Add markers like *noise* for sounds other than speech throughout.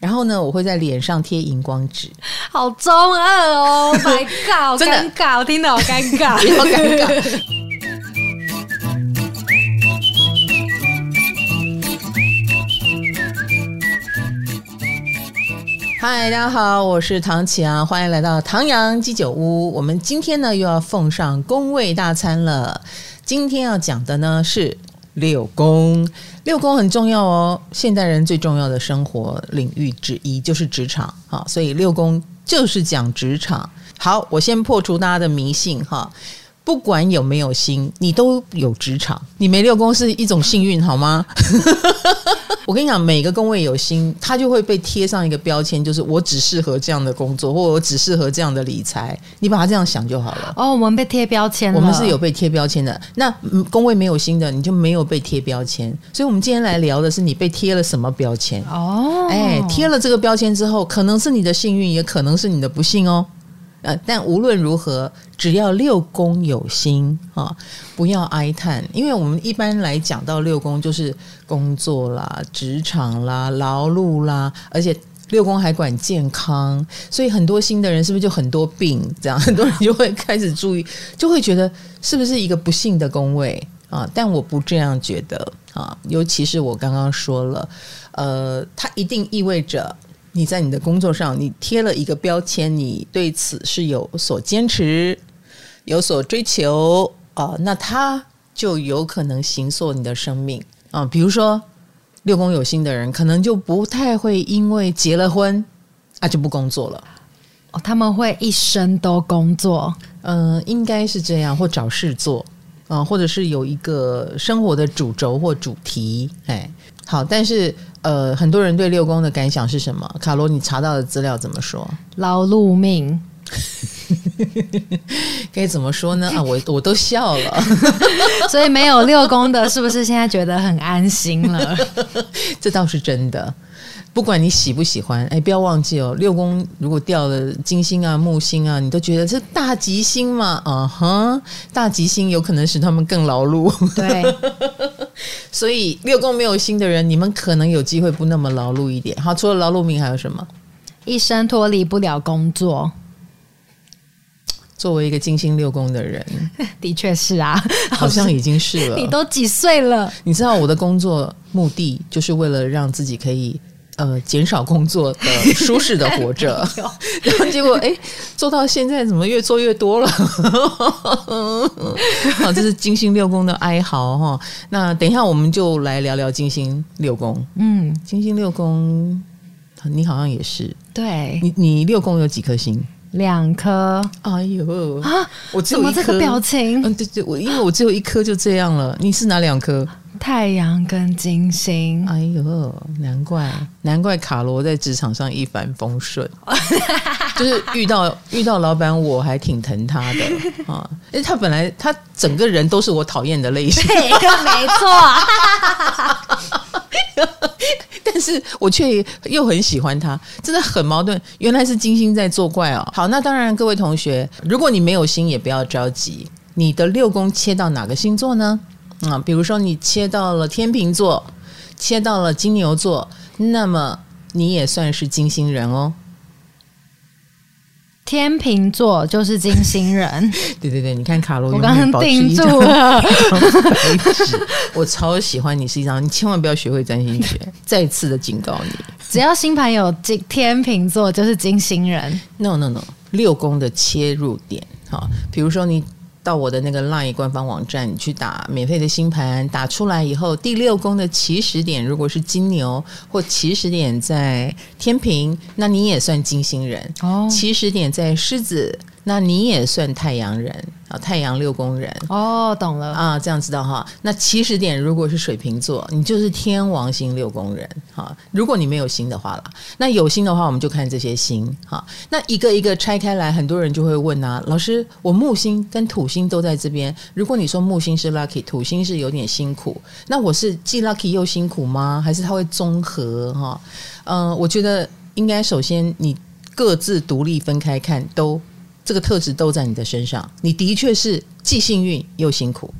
然后呢，我会在脸上贴荧光纸，好中二哦！My God，好 *laughs* 尴尬，我听得好尴尬，*laughs* 好尴尬。嗨，大家好，我是唐启阳，欢迎来到唐阳鸡酒屋。我们今天呢又要奉上宫位大餐了。今天要讲的呢是六宫。六宫很重要哦，现代人最重要的生活领域之一就是职场哈，所以六宫就是讲职场。好，我先破除大家的迷信哈。不管有没有心，你都有职场。你没六宫是一种幸运，好吗？*laughs* 我跟你讲，每个宫位有心，它就会被贴上一个标签，就是我只适合这样的工作，或我只适合这样的理财。你把它这样想就好了。哦，我们被贴标签了。我们是有被贴标签的。那宫位没有心的，你就没有被贴标签。所以，我们今天来聊的是你被贴了什么标签？哦，哎，贴了这个标签之后，可能是你的幸运，也可能是你的不幸哦。呃，但无论如何，只要六宫有心啊，不要哀叹，因为我们一般来讲到六宫就是工作啦、职场啦、劳碌啦，而且六宫还管健康，所以很多新的人是不是就很多病？这样 *laughs* 很多人就会开始注意，就会觉得是不是一个不幸的宫位啊？但我不这样觉得啊，尤其是我刚刚说了，呃，它一定意味着。你在你的工作上，你贴了一个标签，你对此是有所坚持、有所追求啊，那他就有可能形塑你的生命啊。比如说六宫有星的人，可能就不太会因为结了婚啊就不工作了哦，他们会一生都工作，嗯、呃，应该是这样，或找事做啊，或者是有一个生活的主轴或主题，哎。好，但是呃，很多人对六宫的感想是什么？卡罗，你查到的资料怎么说？劳碌命，*laughs* 该怎么说呢？啊，我我都笑了，*laughs* 所以没有六宫的，是不是现在觉得很安心了？*laughs* 这倒是真的。不管你喜不喜欢，哎，不要忘记哦，六宫如果掉了金星啊、木星啊，你都觉得是大吉星嘛，啊哈，大吉星有可能使他们更劳碌。对，*laughs* 所以六宫没有星的人，你们可能有机会不那么劳碌一点。好，除了劳碌命还有什么？一生脱离不了工作。作为一个金星六宫的人，*laughs* 的确是啊，*laughs* 好像已经是了。你都几岁了？你知道我的工作目的就是为了让自己可以。呃，减少工作的舒适的活着，*laughs* *laughs* 然后结果哎，做到现在怎么越做越多了？好，*laughs* 这是金星六宫的哀嚎哈。那等一下我们就来聊聊金星六宫。嗯，金星六宫，你好像也是。对，你你六宫有几颗星？两颗。哎呦啊！我只有一颗。怎么这个表情？嗯，对对，我因为我只有一颗就这样了。你是哪两颗？太阳跟金星，哎呦，难怪难怪卡罗在职场上一帆风顺，*laughs* 就是遇到遇到老板我还挺疼他的 *laughs* 啊，因为他本来他整个人都是我讨厌的类型，对，没错，*laughs* 但是我却又很喜欢他，真的很矛盾。原来是金星在作怪哦。好，那当然各位同学，如果你没有心也不要着急，你的六宫切到哪个星座呢？啊，比如说你切到了天秤座，切到了金牛座，那么你也算是金星人哦。天秤座就是金星人，*laughs* 对对对，你看卡罗，我刚刚定住了。*laughs* 我超喜欢你，是一张你千万不要学会占星学，*laughs* 再次的警告你，只要星盘有金天秤座就是金星人。No No No，六宫的切入点，好，比如说你。到我的那个 LINE 官方网站，你去打免费的星盘，打出来以后，第六宫的起始点如果是金牛，或起始点在天平，那你也算金星人哦。起始点在狮子，那你也算太阳人。啊，太阳六宫人哦，懂了啊，这样知道哈。那起始点如果是水瓶座，你就是天王星六宫人哈。如果你没有星的话啦，那有星的话，我们就看这些星哈。那一个一个拆开来，很多人就会问啊，老师，我木星跟土星都在这边。如果你说木星是 lucky，土星是有点辛苦，那我是既 lucky 又辛苦吗？还是它会综合哈？嗯、呃，我觉得应该首先你各自独立分开看都。这个特质都在你的身上，你的确是既幸运又辛苦。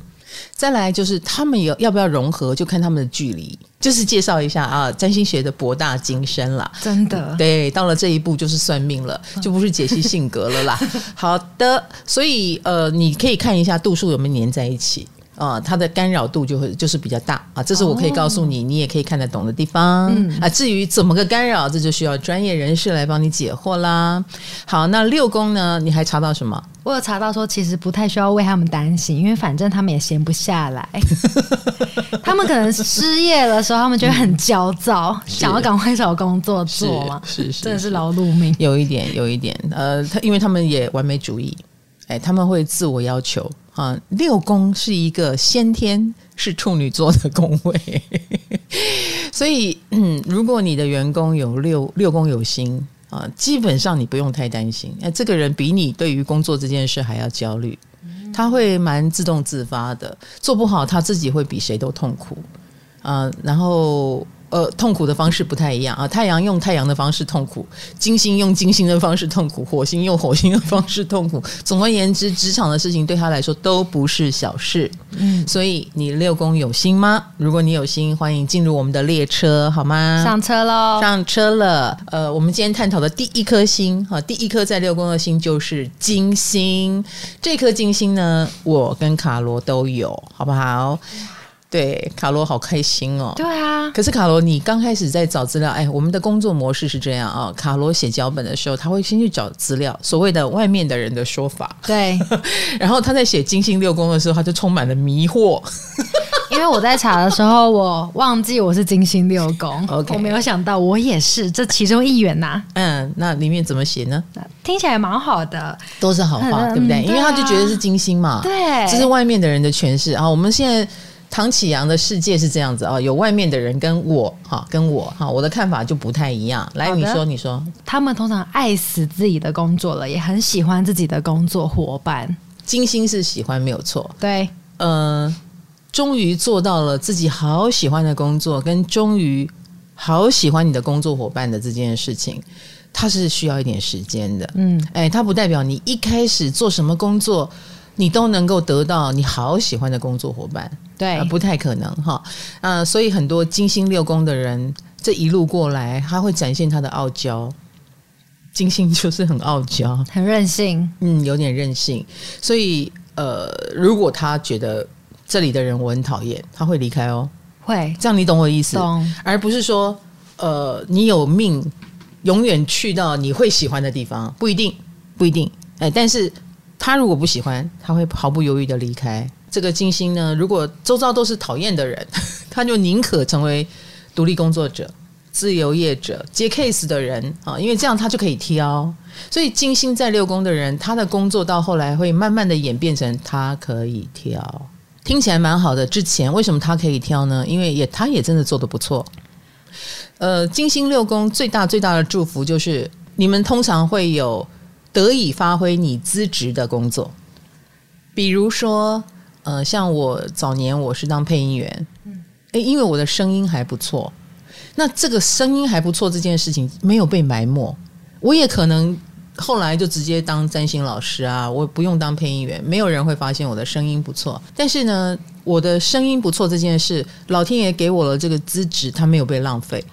再来就是他们有要不要融合，就看他们的距离。就是介绍一下啊，占星学的博大精深啦，真的。对，到了这一步就是算命了，*laughs* 就不是解析性格了啦。好的，所以呃，你可以看一下度数有没有粘在一起。啊，它的干扰度就会就是比较大啊，这是我可以告诉你，你也可以看得懂的地方。嗯啊，至于怎么个干扰，这就需要专业人士来帮你解惑啦。好，那六宫呢？你还查到什么？我有查到说，其实不太需要为他们担心，因为反正他们也闲不下来。*laughs* 他们可能失业的时候，他们就会很焦躁，嗯、想要赶快找工作做嘛。是是，是，真的是劳碌命。有一点，有一点。呃，他因为他们也完美主义，哎，他们会自我要求。啊，六宫是一个先天是处女座的宫位，*laughs* 所以嗯，如果你的员工有六六宫有星啊，基本上你不用太担心。那，这个人比你对于工作这件事还要焦虑，他会蛮自动自发的，做不好他自己会比谁都痛苦啊，然后。呃，痛苦的方式不太一样啊。太阳用太阳的方式痛苦，金星用金星的方式痛苦，火星用火星的方式痛苦。总而言之，职场的事情对他来说都不是小事。嗯，所以你六宫有心吗？如果你有心，欢迎进入我们的列车，好吗？上车喽！上车了。呃，我们今天探讨的第一颗星，哈，第一颗在六宫的星就是金星。这颗金星呢，我跟卡罗都有，好不好？对，卡罗好开心哦。对啊，可是卡罗，你刚开始在找资料，哎，我们的工作模式是这样啊。卡罗写脚本的时候，他会先去找资料，所谓的外面的人的说法。对，*laughs* 然后他在写金星六宫的时候，他就充满了迷惑。*laughs* 因为我在查的时候，我忘记我是金星六宫，Okay. 我没有想到我也是这其中一员呐、啊。嗯，那里面怎么写呢？听起来蛮好的，都是好话，嗯、对不对？对啊、因为他就觉得是金星嘛，对，这是外面的人的诠释啊。我们现在。唐启阳的世界是这样子啊，有外面的人跟我哈，跟我哈，我的看法就不太一样。来，你说，你说，他们通常爱死自己的工作了，也很喜欢自己的工作伙伴。金星是喜欢没有错，对，呃，终于做到了自己好喜欢的工作，跟终于好喜欢你的工作伙伴的这件事情，它是需要一点时间的。嗯，哎，它不代表你一开始做什么工作。你都能够得到你好喜欢的工作伙伴，对，呃、不太可能哈。呃，所以很多金星六宫的人，这一路过来，他会展现他的傲娇。金星就是很傲娇，很任性，嗯，有点任性。所以，呃，如果他觉得这里的人我很讨厌，他会离开哦。会，这样你懂我的意思？懂。而不是说，呃，你有命永远去到你会喜欢的地方，不一定，不一定。哎，但是。他如果不喜欢，他会毫不犹豫的离开。这个金星呢，如果周遭都是讨厌的人，他就宁可成为独立工作者、自由业者、接 case 的人啊，因为这样他就可以挑。所以金星在六宫的人，他的工作到后来会慢慢的演变成他可以挑，听起来蛮好的。之前为什么他可以挑呢？因为也他也真的做得不错。呃，金星六宫最大最大的祝福就是你们通常会有。得以发挥你资质的工作，比如说，呃，像我早年我是当配音员，嗯，诶，因为我的声音还不错，那这个声音还不错这件事情没有被埋没，我也可能后来就直接当占星老师啊，我不用当配音员，没有人会发现我的声音不错，但是呢，我的声音不错这件事，老天爷给我了这个资质，它没有被浪费。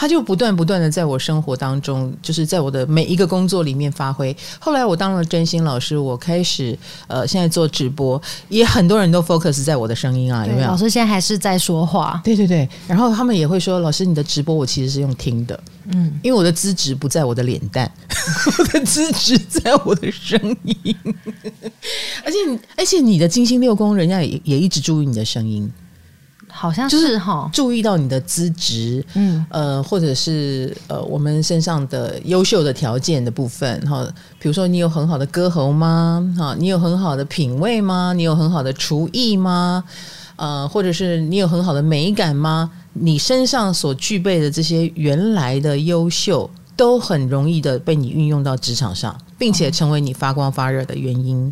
他就不断不断的在我生活当中，就是在我的每一个工作里面发挥。后来我当了真心老师，我开始呃，现在做直播，也很多人都 focus 在我的声音啊，有没有？老师现在还是在说话，对对对。然后他们也会说，老师你的直播我其实是用听的，嗯，因为我的资质不在我的脸蛋，*laughs* 我的资质在我的声音。*laughs* 而且而且你的金星六宫，人家也也一直注意你的声音。好像是哈，注意到你的资质，嗯，呃，或者是呃，我们身上的优秀的条件的部分哈，比如说你有很好的歌喉吗？哈，你有很好的品味吗？你有很好的厨艺吗？呃，或者是你有很好的美感吗？你身上所具备的这些原来的优秀，都很容易的被你运用到职场上，并且成为你发光发热的原因。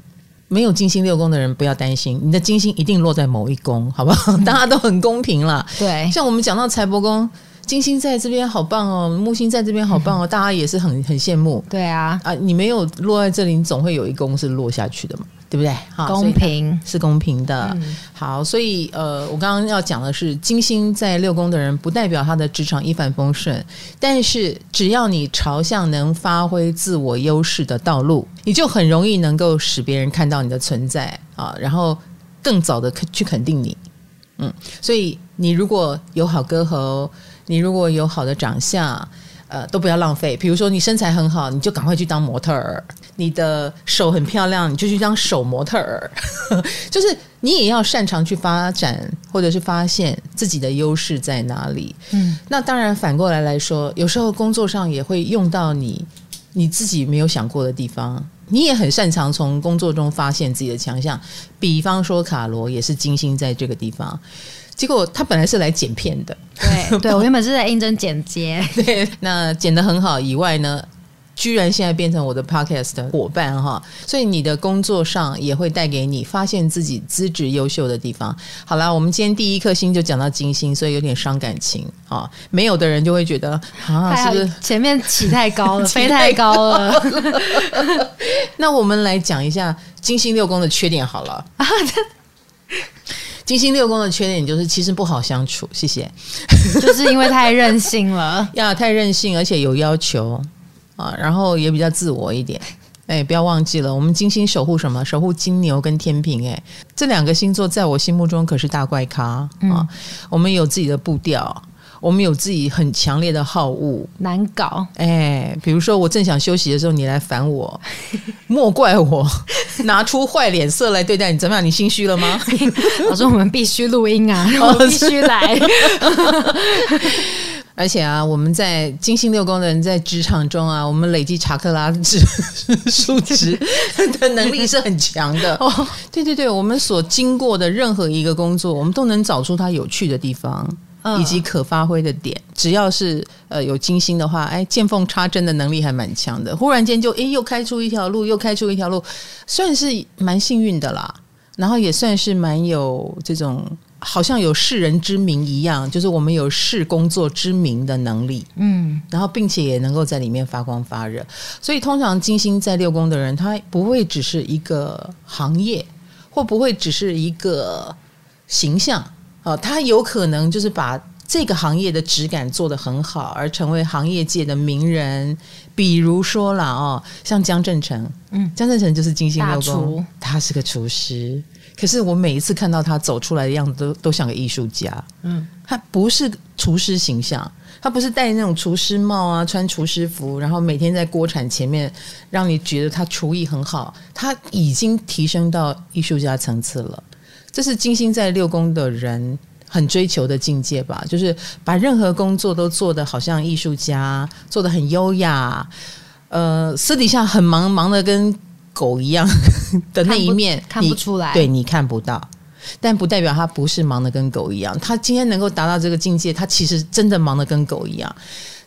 没有金星六宫的人不要担心，你的金星一定落在某一宫，好不好？*laughs* 大家都很公平啦。对，像我们讲到财帛宫，金星在这边好棒哦，木星在这边好棒哦，*laughs* 大家也是很很羡慕。对啊，啊，你没有落在这里，你总会有一宫是落下去的嘛。对不对？公平是公平的。嗯、好，所以呃，我刚刚要讲的是，金星在六宫的人，不代表他的职场一帆风顺，但是只要你朝向能发挥自我优势的道路，你就很容易能够使别人看到你的存在啊，然后更早的去肯定你。嗯，所以你如果有好歌喉，你如果有好的长相。呃，都不要浪费。比如说，你身材很好，你就赶快去当模特儿；你的手很漂亮，你就去当手模特儿。*laughs* 就是你也要擅长去发展，或者是发现自己的优势在哪里。嗯，那当然反过来来说，有时候工作上也会用到你你自己没有想过的地方。你也很擅长从工作中发现自己的强项。比方说，卡罗也是精心在这个地方。结果他本来是来剪片的，对对，我原本是在应征剪接，*laughs* 对，那剪得很好以外呢，居然现在变成我的 podcast 的伙伴哈，所以你的工作上也会带给你发现自己资质优秀的地方。好啦，我们今天第一颗星就讲到金星，所以有点伤感情啊，没有的人就会觉得啊，是不是前面起太高了，*laughs* 飞太高了？*laughs* 那我们来讲一下金星六宫的缺点好了。金星六宫的缺点就是其实不好相处，谢谢。就是因为太任性了呀，太任性，而且有要求啊，然后也比较自我一点。哎，不要忘记了，我们金星守护什么？守护金牛跟天平。哎，这两个星座在我心目中可是大怪咖啊。嗯，我们有自己的步调。我们有自己很强烈的好恶，难搞。哎，比如说我正想休息的时候，你来烦我，莫怪我拿出坏脸色来对待你。怎么样？你心虚了吗？*laughs* 我说我们必须录音啊，我必须来。而且啊，我们在金星六宫的人在职场中啊，我们累积查克拉值数值 *laughs* 的能力是很强的。*laughs* 哦，对对对，我们所经过的任何一个工作，我们都能找出它有趣的地方。以及可发挥的点，只要是呃有金星的话，哎，见缝插针的能力还蛮强的。忽然间就哎又开出一条路，又开出一条路，算是蛮幸运的啦。然后也算是蛮有这种好像有世人之名一样，就是我们有世工作之名的能力。嗯，然后并且也能够在里面发光发热。所以通常金星在六宫的人，他不会只是一个行业，或不会只是一个形象。哦，他有可能就是把这个行业的质感做得很好，而成为行业界的名人。比如说啦，哦，像江振诚，嗯，江振成就是金星六宫，他是个厨师。可是我每一次看到他走出来的样子都，都都像个艺术家。嗯，他不是厨师形象，他不是戴那种厨师帽啊，穿厨师服，然后每天在锅铲前面，让你觉得他厨艺很好。他已经提升到艺术家层次了。这是金星在六宫的人很追求的境界吧，就是把任何工作都做得好像艺术家，做得很优雅。呃，私底下很忙，忙得跟狗一样 *laughs* 的那一面看不，出来，对，你看不到，但不代表他不是忙得跟狗一样。他今天能够达到这个境界，他其实真的忙得跟狗一样，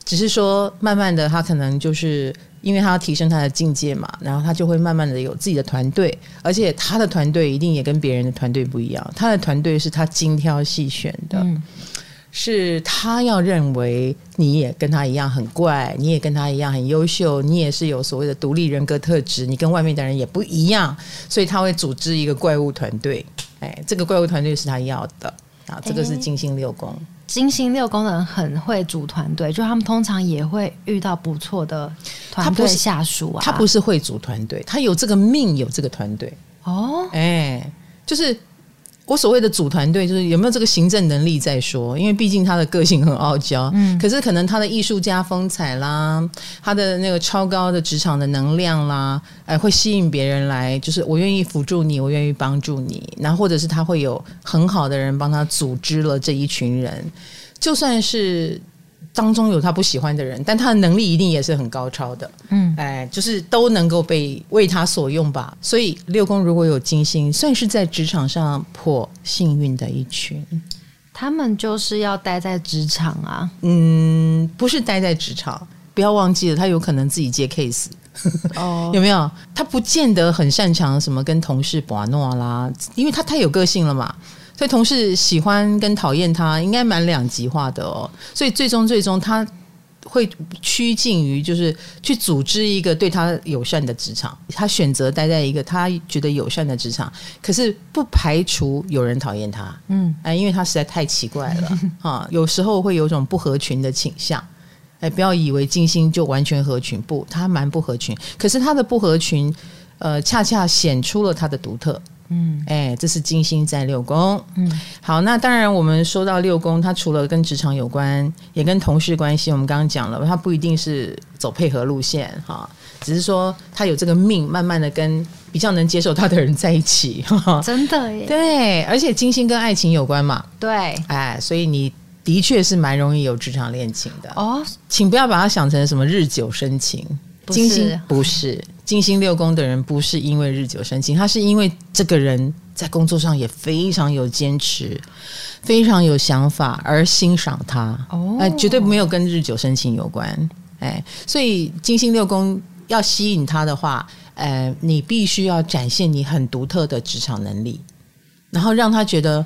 只是说慢慢的，他可能就是。因为他要提升他的境界嘛，然后他就会慢慢的有自己的团队，而且他的团队一定也跟别人的团队不一样。他的团队是他精挑细选的，嗯、是他要认为你也跟他一样很怪，你也跟他一样很优秀，你也是有所谓的独立人格特质，你跟外面的人也不一样，所以他会组织一个怪物团队。哎，这个怪物团队是他要的啊，这个是金星六宫。金星六宫的人很会组团队，就他们通常也会遇到不错的团队下属啊。他不是会组团队，他有这个命，有这个团队。哦，哎，就是。我所谓的组团队，就是有没有这个行政能力再说，因为毕竟他的个性很傲娇，嗯，可是可能他的艺术家风采啦，他的那个超高的职场的能量啦，哎，会吸引别人来，就是我愿意辅助你，我愿意帮助你，然后或者是他会有很好的人帮他组织了这一群人，就算是。当中有他不喜欢的人，但他的能力一定也是很高超的。嗯，哎，就是都能够被为他所用吧。所以六宫如果有金星，算是在职场上颇幸运的一群。他们就是要待在职场啊。嗯，不是待在职场，不要忘记了，他有可能自己接 case。*laughs* 哦，*laughs* 有没有？他不见得很擅长什么跟同事把诺啦，因为他太有个性了嘛。所以同事喜欢跟讨厌他，应该蛮两极化的哦。所以最终最终他会趋近于就是去组织一个对他友善的职场，他选择待在一个他觉得友善的职场，可是不排除有人讨厌他，嗯，哎，因为他实在太奇怪了 *laughs* 啊，有时候会有种不合群的倾向，哎，不要以为金星就完全合群，不，他蛮不合群，可是他的不合群，呃，恰恰显出了他的独特。嗯，哎，这是金星在六宫。嗯，好，那当然，我们说到六宫，它除了跟职场有关，也跟同事关系。我们刚刚讲了，它不一定是走配合路线哈，只是说他有这个命，慢慢的跟比较能接受他的人在一起。*laughs* 真的耶，对，而且金星跟爱情有关嘛，对，哎，所以你的确是蛮容易有职场恋情的。哦，请不要把它想成什么日久生情。金星不是金星六宫的人，不是因为日久生情，他是因为这个人在工作上也非常有坚持，非常有想法而欣赏他。哦，哎，绝对没有跟日久生情有关。哎，所以金星六宫要吸引他的话，呃，你必须要展现你很独特的职场能力，然后让他觉得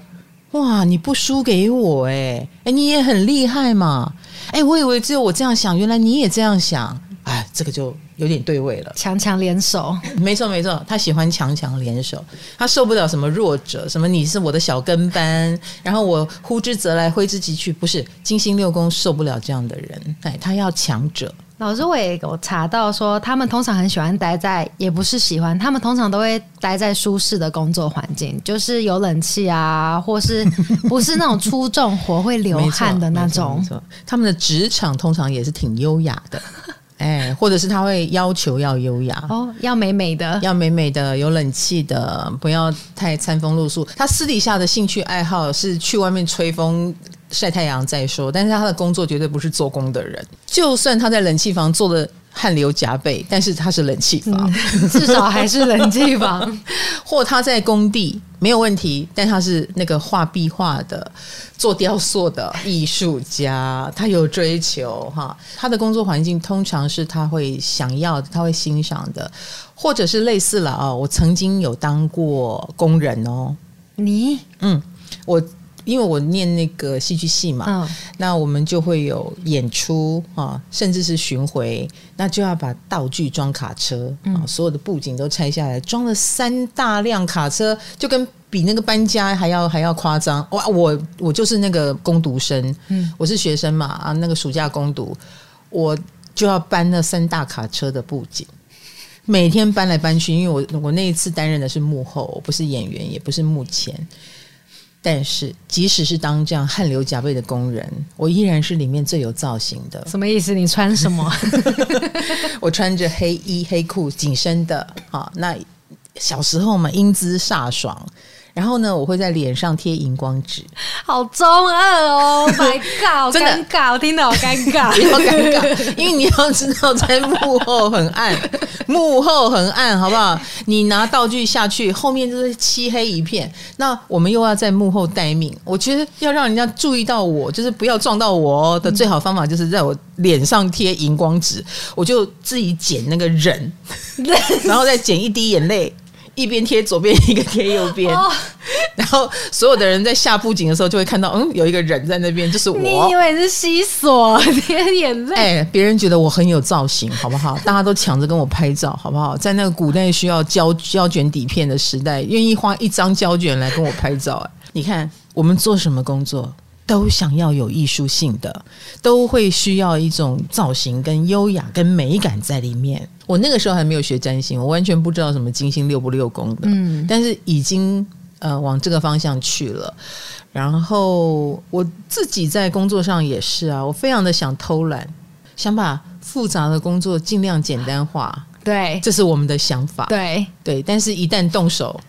哇，你不输给我，哎，哎，你也很厉害嘛。哎，我以为只有我这样想，原来你也这样想。哎，这个就有点对位了。强强联手，没错没错，他喜欢强强联手，他受不了什么弱者，什么你是我的小跟班，然后我呼之则来，挥之即去，不是金星六宫受不了这样的人，哎，他要强者。老师，我也有查到说，他们通常很喜欢待在，也不是喜欢，他们通常都会待在舒适的工作环境，就是有冷气啊，*laughs* 或是不是那种出重活会流汗的那种。他们的职场通常也是挺优雅的。哎，或者是他会要求要优雅哦，要美美的，要美美的，有冷气的，不要太餐风露宿。他私底下的兴趣爱好是去外面吹风晒太阳再说，但是他的工作绝对不是做工的人。就算他在冷气房做的汗流浃背，但是他是冷气房，嗯，至少还是冷气房。*laughs* 或他在工地没有问题，但他是那个画壁画的、做雕塑的艺术家，他有追求哈。他的工作环境通常是他会想要的，他会欣赏的，或者是类似了哦。我曾经有当过工人哦，你嗯，我。因为我念那个戏剧系嘛，嗯，那我们就会有演出啊，甚至是巡回，那就要把道具装卡车啊，所有的布景都拆下来，装了三大辆卡车，就跟比那个搬家还要还要夸张。哇，我我就是那个攻读生，嗯，我是学生嘛啊，那个暑假攻读，我就要搬那三大卡车的布景，每天搬来搬去，因为我我那一次担任的是幕后，我不是演员，也不是幕前。但是，即使是当这样汗流浃背的工人，我依然是里面最有造型的。什么意思？你穿什么？*laughs* 我穿着黑衣黑裤紧身的啊。那小时候嘛，英姿飒爽。然后呢，我会在脸上贴荧光纸，好中二哦！My God，*laughs* 尴尬，我听到好尴尬，*laughs* 好尴尬，因为你要知道，在幕后很暗，*laughs* 幕后很暗，好不好？你拿道具下去，后面就是漆黑一片。那我们又要在幕后待命，我觉得要让人家注意到我，就是不要撞到我的最好方法，就是在我脸上贴荧光纸，我就自己剪那个人，然后再剪一滴眼泪。一边贴左边，一个贴右边，哦，*laughs* 然后所有的人在下布景的时候就会看到，嗯，有一个人在那边，就是我。你以为是西索贴眼泪？哎，别人觉得我很有造型，好不好？大家都抢着跟我拍照，好不好？在那个古代需要胶胶卷底片的时代，愿意花一张胶卷来跟我拍照。哎，你看我们做什么工作？都想要有艺术性的，都会需要一种造型跟优雅跟美感在里面。我那个时候还没有学占星，我完全不知道什么金星六不六宫的，嗯，但是已经呃往这个方向去了。然后我自己在工作上也是啊，我非常的想偷懒，想把复杂的工作尽量简单化。对，这是我们的想法。对对，但是一旦动手。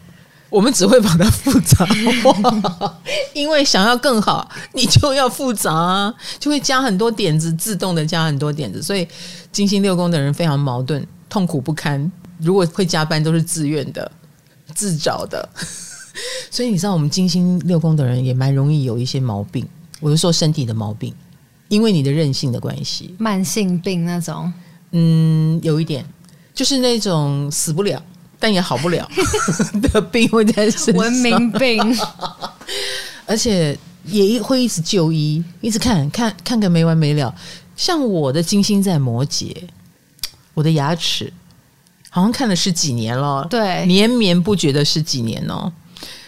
我们只会把它复杂化，因为想要更好，你就要复杂啊，就会加很多点子，自动的加很多点子。所以金星六宫的人非常矛盾，痛苦不堪。如果会加班，都是自愿的、自找的。所以你知道，我们金星六宫的人也蛮容易有一些毛病。我是说身体的毛病，因为你的任性的关系，慢性病那种。嗯，有一点，就是那种死不了。*laughs* 但也好不了。*laughs* 的病会在身上，文明病，*laughs* 而且也会一直就医，一直看看看个没完没了。像我的金星在摩羯，我的牙齿好像看了十几年了，对，绵绵不绝的十几年哦。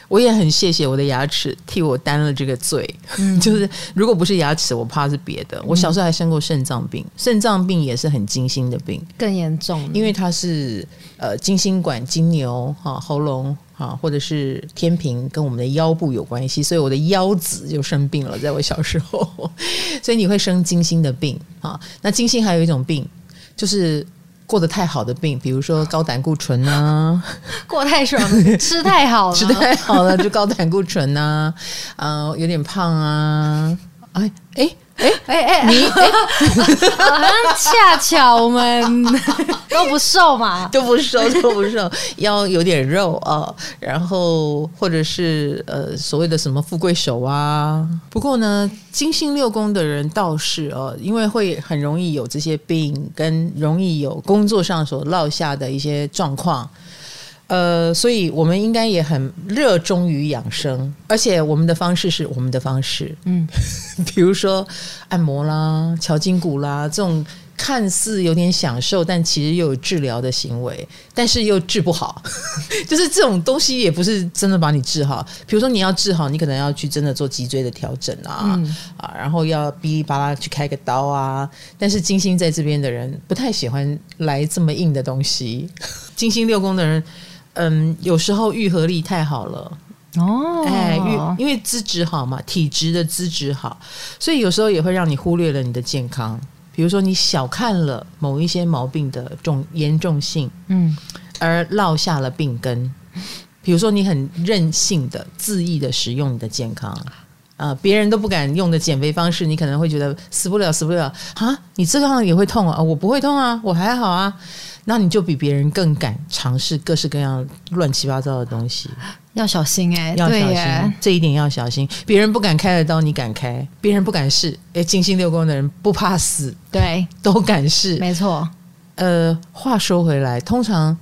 我也很谢谢我的牙齿替我担了这个罪，嗯、*laughs* 就是如果不是牙齿，我怕是别的。我小时候还生过肾脏病，肾脏病也是很金星的病，更严重，因为它是呃金星管金牛哈喉咙哈或者是天平跟我们的腰部有关系，所以我的腰子就生病了，在我小时候，*laughs* 所以你会生金星的病啊。那金星还有一种病就是。过得太好的病，比如说高胆固醇啊，*laughs* 过太爽了，吃太好了，*laughs* 吃太好了就高胆固醇啊，呃，有点胖啊，哎哎。哎哎哎，你哎，*laughs* 好像恰巧我们 *laughs* 都不瘦嘛，都不瘦都不瘦，腰有点肉啊，然后或者是呃所谓的什么富贵手啊。不过呢，金星六宫的人倒是哦，因为会很容易有这些病，跟容易有工作上所落下的一些状况。呃，所以我们应该也很热衷于养生，而且我们的方式是我们的方式，嗯，*laughs* 比如说按摩啦、敲筋骨啦，这种看似有点享受，但其实又有治疗的行为，但是又治不好，*laughs* 就是这种东西也不是真的把你治好。比如说你要治好，你可能要去真的做脊椎的调整啊，嗯、啊，然后要哔哩吧啦去开个刀啊。但是金星在这边的人不太喜欢来这么硬的东西，*laughs* 金星六宫的人。嗯，有时候愈合力太好了哦，哎，因为资质好嘛，体质的资质好，所以有时候也会让你忽略了你的健康。比如说，你小看了某一些毛病的重严重性，嗯，而落下了病根。比如说，你很任性的、恣意的使用你的健康，啊、呃，别人都不敢用的减肥方式，你可能会觉得死不了，死不了啊！你这个样也会痛啊？我不会痛啊，我还好啊。那你就比别人更敢尝试各式各样乱七八糟的东西，要小心哎、欸，要小心这一点要小心。别人不敢开的刀，你敢开；别人不敢试，哎，金星六宫的人不怕死，对，*laughs* 都敢试，没错。呃，话说回来，通常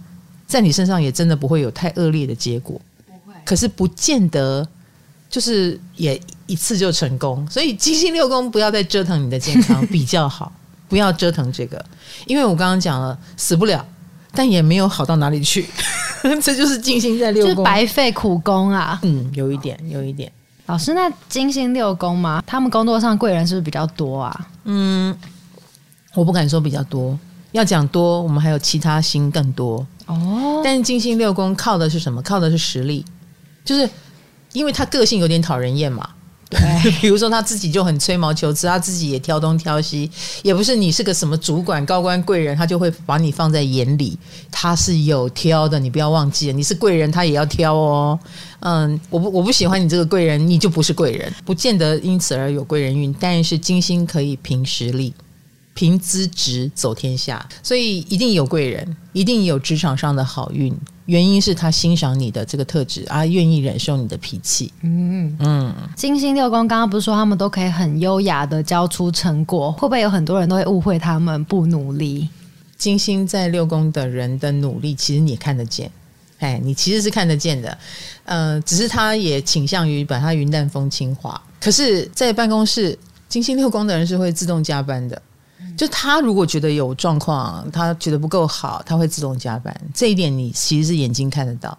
在你身上也真的不会有太恶劣的结果，不会。可是不见得就是也一次就成功，所以金星六宫不要再折腾你的健康 *laughs* 比较好。不要折腾这个，因为我刚刚讲了，死不了，但也没有好到哪里去，*laughs* 这就是金星在六宫，白费苦功啊。嗯，有一点，有一点。老师，那金星六宫吗？他们工作上贵人是不是比较多啊？嗯，我不敢说比较多，要讲多，我们还有其他星更多哦。但是金星六宫靠的是什么？靠的是实力，就是因为他个性有点讨人厌嘛。对，比如说他自己就很吹毛求疵，他自己也挑东挑西，也不是你是个什么主管、高官、贵人，他就会把你放在眼里。他是有挑的，你不要忘记了，你是贵人，他也要挑哦。嗯，我不我不喜欢你这个贵人，你就不是贵人，不见得因此而有贵人运。但是金星可以凭实力。凭资质走天下，所以一定有贵人，一定有职场上的好运。原因是他欣赏你的这个特质啊，愿意忍受你的脾气。嗯嗯，金星六宫刚刚不是说他们都可以很优雅的交出成果，会不会有很多人都会误会他们不努力？金星在六宫的人的努力，其实你也看得见，哎，你其实是看得见的。呃，只是他也倾向于把他云淡风轻化。可是，在办公室，金星六宫的人是会自动加班的。就他如果觉得有状况，他觉得不够好，他会自动加班。这一点你其实是眼睛看得到，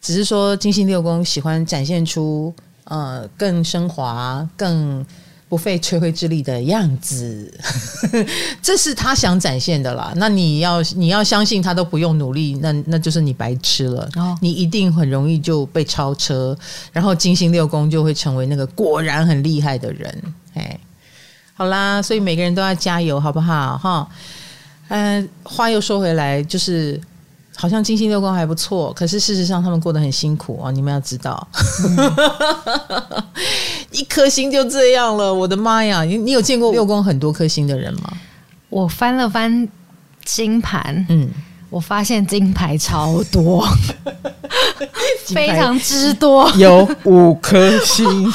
只是说金星六宫喜欢展现出呃更升华、更不费吹灰之力的样子，*laughs* 这是他想展现的啦。那你要你要相信他都不用努力，那那就是你白痴了。哦，你一定很容易就被超车，然后金星六宫就会成为那个果然很厉害的人。哎。好啦，所以每个人都要加油，好不好？哈，嗯，话又说回来，就是好像金星六宫还不错，可是事实上他们过得很辛苦啊！你们要知道，嗯、*laughs* 一颗星就这样了，我的妈呀！你你有见过六宫很多颗星的人吗？我翻了翻金盘，嗯，我发现金牌超多。非常之多，有五颗星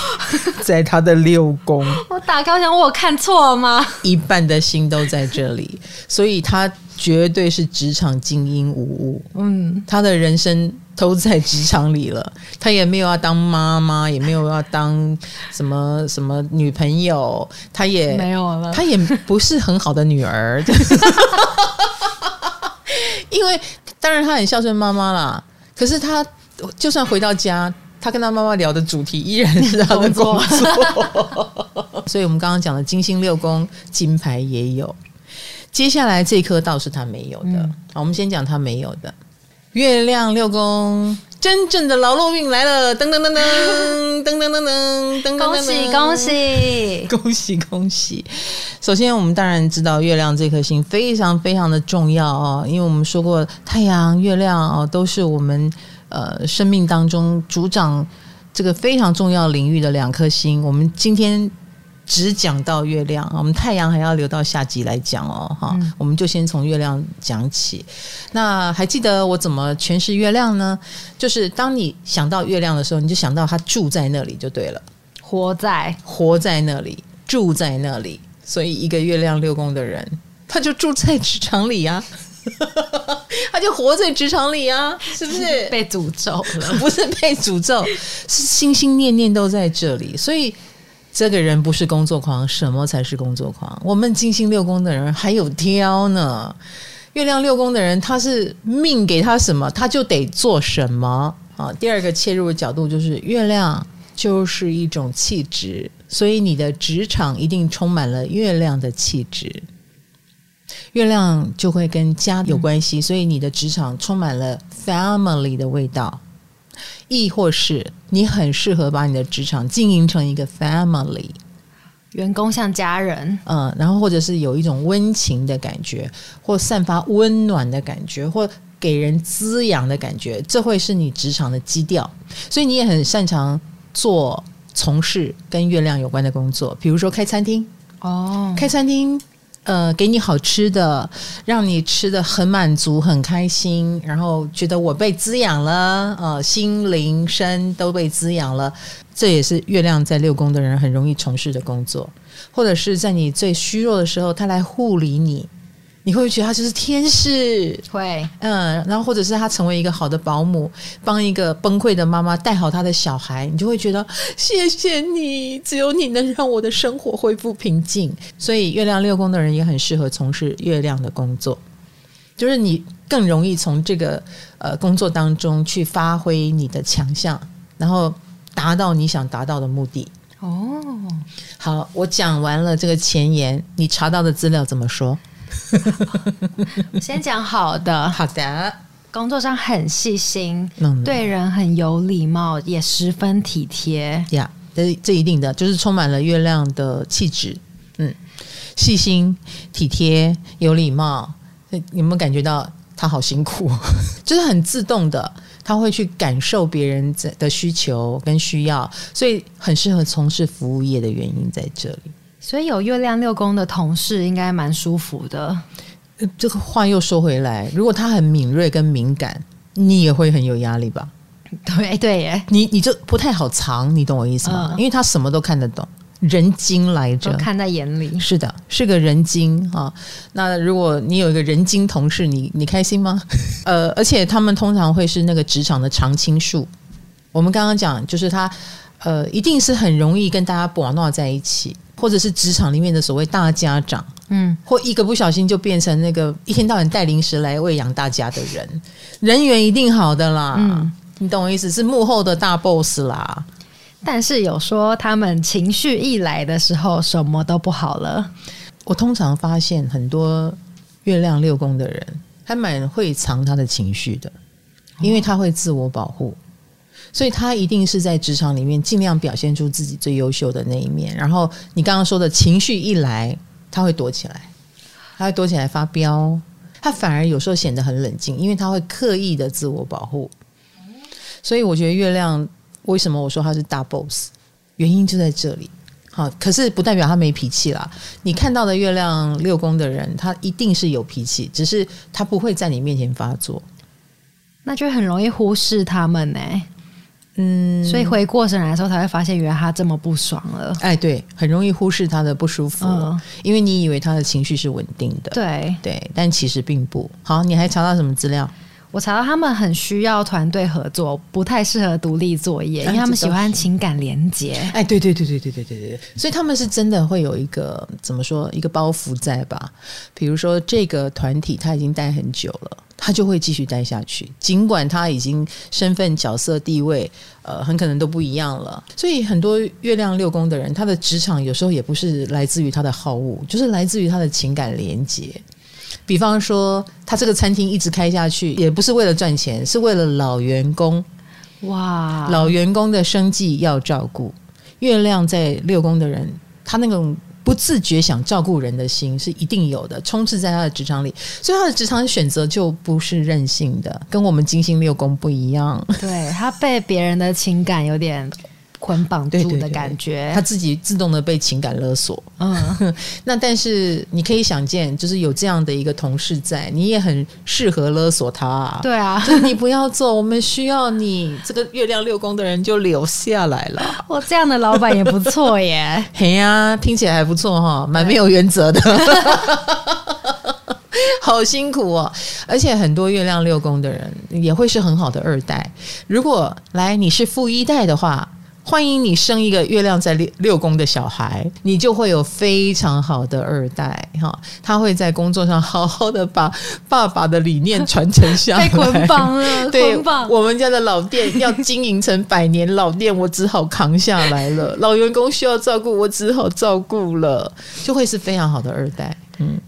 在他的六宫。*laughs* 我打开我想，我看错了吗？一半的心都在这里，所以他绝对是职场精英无误。嗯，他的人生都在职场里了，他也没有要当妈妈，也没有要当什么什么女朋友，他也没有了，他也不是很好的女儿。*laughs* 因为当然他很孝顺妈妈啦，可是他。就算回到家，他跟他妈妈聊的主题依然是他的工作。*laughs* 所以，我们刚刚讲的金星六宫金牌也有。接下来这颗倒是他没有的。嗯、好，我们先讲他没有的。月亮六宫，真正的劳碌运来了！噔噔噔噔噔噔噔噔噔！恭喜恭喜 *laughs* 恭喜恭喜！首先，我们当然知道月亮这颗星非常非常的重要哦，因为我们说过，太阳、月亮哦都是我们。呃，生命当中主掌这个非常重要领域的两颗星，我们今天只讲到月亮，我们太阳还要留到下集来讲哦。哈，嗯、我们就先从月亮讲起。那还记得我怎么诠释月亮呢？就是当你想到月亮的时候，你就想到它住在那里就对了，活在活在那里，住在那里。所以，一个月亮六宫的人，他就住在职场里呀、啊。*laughs* 他就活在职场里啊，是不是 *laughs* 被诅咒了？*laughs* 不是被诅咒，是心心念念都在这里。所以这个人不是工作狂，什么才是工作狂？我们金星六宫的人还有挑呢。月亮六宫的人，他是命给他什么，他就得做什么啊。第二个切入的角度就是，月亮就是一种气质，所以你的职场一定充满了月亮的气质。月亮就会跟家有关系，所以你的职场充满了 family 的味道，亦或是你很适合把你的职场经营成一个 family，员工像家人，嗯，然后或者是有一种温情的感觉，或散发温暖的感觉，或给人滋养的感觉，这会是你职场的基调。所以你也很擅长做从事跟月亮有关的工作，比如说开餐厅。哦，开餐厅。呃，给你好吃的，让你吃的很满足、很开心，然后觉得我被滋养了，呃，心灵身都被滋养了，这也是月亮在六宫的人很容易从事的工作，或者是在你最虚弱的时候，他来护理你。你会觉得他就是天使？会，嗯，然后或者是他成为一个好的保姆，帮一个崩溃的妈妈带好他的小孩，你就会觉得谢谢你，只有你能让我的生活恢复平静。所以月亮六宫的人也很适合从事月亮的工作，就是你更容易从这个呃工作当中去发挥你的强项，然后达到你想达到的目的。哦，好，我讲完了这个前言，你查到的资料怎么说？*laughs* 先讲好的，好的。工作上很细心，嗯，对人很有礼貌，也十分体贴。呀，这这一定的，就是充满了月亮的气质。嗯，细心、体贴、有礼貌。有没有感觉到他好辛苦？*laughs* 就是很自动的，他会去感受别人的需求跟需要，所以很适合从事服务业的原因在这里。所以有月亮六宫的同事应该蛮舒服的。这个话又说回来，如果他很敏锐跟敏感，你也会很有压力吧？对对耶，你你就不太好藏，你懂我意思吗？嗯、因为他什么都看得懂，人精来着，看在眼里。是的，是个人精啊。那如果你有一个人精同事，你你开心吗？*laughs* 呃，而且他们通常会是那个职场的常青树。我们刚刚讲，就是他呃，一定是很容易跟大家玩闹在一起。或者是职场里面的所谓大家长，嗯，或一个不小心就变成那个一天到晚带零食来喂养大家的人，人缘一定好的啦。嗯，你懂我意思？是幕后的大 boss 啦。但是有说他们情绪一来的时候，什么都不好了。我通常发现很多月亮六宫的人还蛮会藏他的情绪的，因为他会自我保护。所以他一定是在职场里面尽量表现出自己最优秀的那一面。然后你刚刚说的情绪一来，他会躲起来，他会躲起来发飙，他反而有时候显得很冷静，因为他会刻意的自我保护。所以我觉得月亮为什么我说他是大 boss，原因就在这里。好，可是不代表他没脾气啦。你看到的月亮六宫的人，他一定是有脾气，只是他不会在你面前发作。那就很容易忽视他们呢、嗯，所以回过神来的时候才会发现，原来他这么不爽了。哎，对，很容易忽视他的不舒服，嗯、因为你以为他的情绪是稳定的，对对，但其实并不好。你还查到什么资料？我查到他们很需要团队合作，不太适合独立作业，因为他们喜欢情感连接。哎，对对对对对对对对，所以他们是真的会有一个怎么说一个包袱在吧？比如说这个团体他已经待很久了，他就会继续待下去，尽管他已经身份、角色、地位，呃，很可能都不一样了。所以很多月亮六宫的人，他的职场有时候也不是来自于他的好恶，就是来自于他的情感连接。比方说，他这个餐厅一直开下去，也不是为了赚钱，是为了老员工。哇，老员工的生计要照顾。月亮在六宫的人，他那种不自觉想照顾人的心是一定有的，充斥在他的职场里，所以他的职场选择就不是任性的，跟我们金星六宫不一样。对，他被别人的情感有点。捆绑住的感觉，他自己自动的被情感勒索。嗯，*laughs* 那但是你可以想见，就是有这样的一个同事在，你也很适合勒索他啊。对啊，就你不要做，我们需要你。这个月亮六宫的人就留下来了。*laughs* 我这样的老板也不错耶。*laughs* 嘿呀、啊，听起来还不错哈，蛮没有原则的。好辛苦哦，而且很多月亮六宫的人也会是很好的二代。如果来你是富一代的话。欢迎你生一个月亮在六六宫的小孩，你就会有非常好的二代哈。他会在工作上好好的把爸爸的理念传承下来。*laughs* 被捆绑了，*laughs* 对，捆绑。我们家的老店要经营成百年老店，我只好扛下来了。老员工需要照顾，我只好照顾了，就会是非常好的二代。嗯。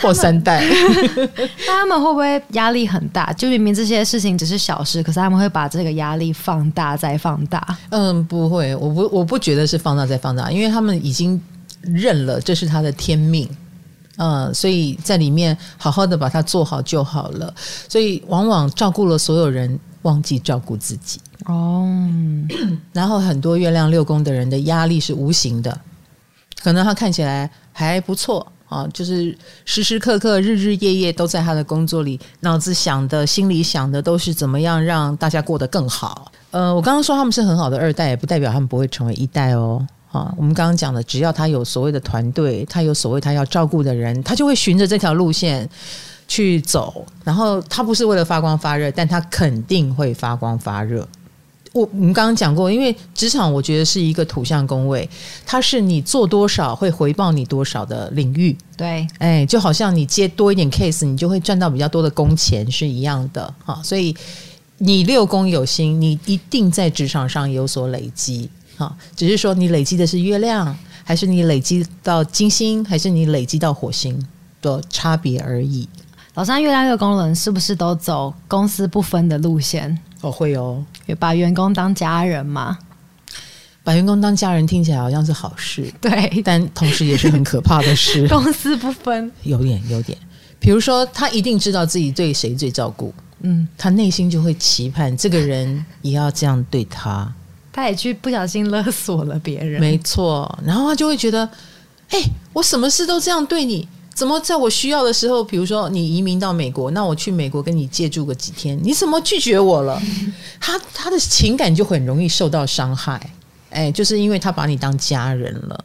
或三代，*laughs* 那他们会不会压力很大？就明明这些事情只是小事，可是他们会把这个压力放大再放大。嗯，不会，我不，我不觉得是放大再放大，因为他们已经认了这是他的天命。嗯，所以在里面好好的把它做好就好了。所以往往照顾了所有人，忘记照顾自己。哦，*clears throat* 然后很多月亮六宫的人的压力是无形的，可能他看起来还不错。啊，就是时时刻刻、日日夜夜都在他的工作里，脑子想的、心里想的都是怎么样让大家过得更好。呃，我刚刚说他们是很好的二代，也不代表他们不会成为一代哦。啊，我们刚刚讲的，只要他有所谓的团队，他有所谓他要照顾的人，他就会循着这条路线去走。然后他不是为了发光发热，但他肯定会发光发热。我我们刚刚讲过，因为职场我觉得是一个土象宫位，它是你做多少会回报你多少的领域。对，哎，就好像你接多一点 case，你就会赚到比较多的工钱是一样的哈。所以你六宫有心，你一定在职场上有所累积哈。只是说你累积的是月亮，还是你累积到金星，还是你累积到火星的差别而已。老三月亮六宫人是不是都走公私不分的路线？哦，会哦，把员工当家人嘛，把员工当家人听起来好像是好事，对，但同时也是很可怕的事。公私不分，有点有点。比如说，他一定知道自己对谁最照顾，嗯，他内心就会期盼这个人也要这样对他，他也去不小心勒索了别人，没错，然后他就会觉得，哎，我什么事都这样对你。怎么在我需要的时候，比如说你移民到美国，那我去美国跟你借住个几天，你怎么拒绝我了？*laughs* 他他的情感就很容易受到伤害，哎，就是因为他把你当家人了。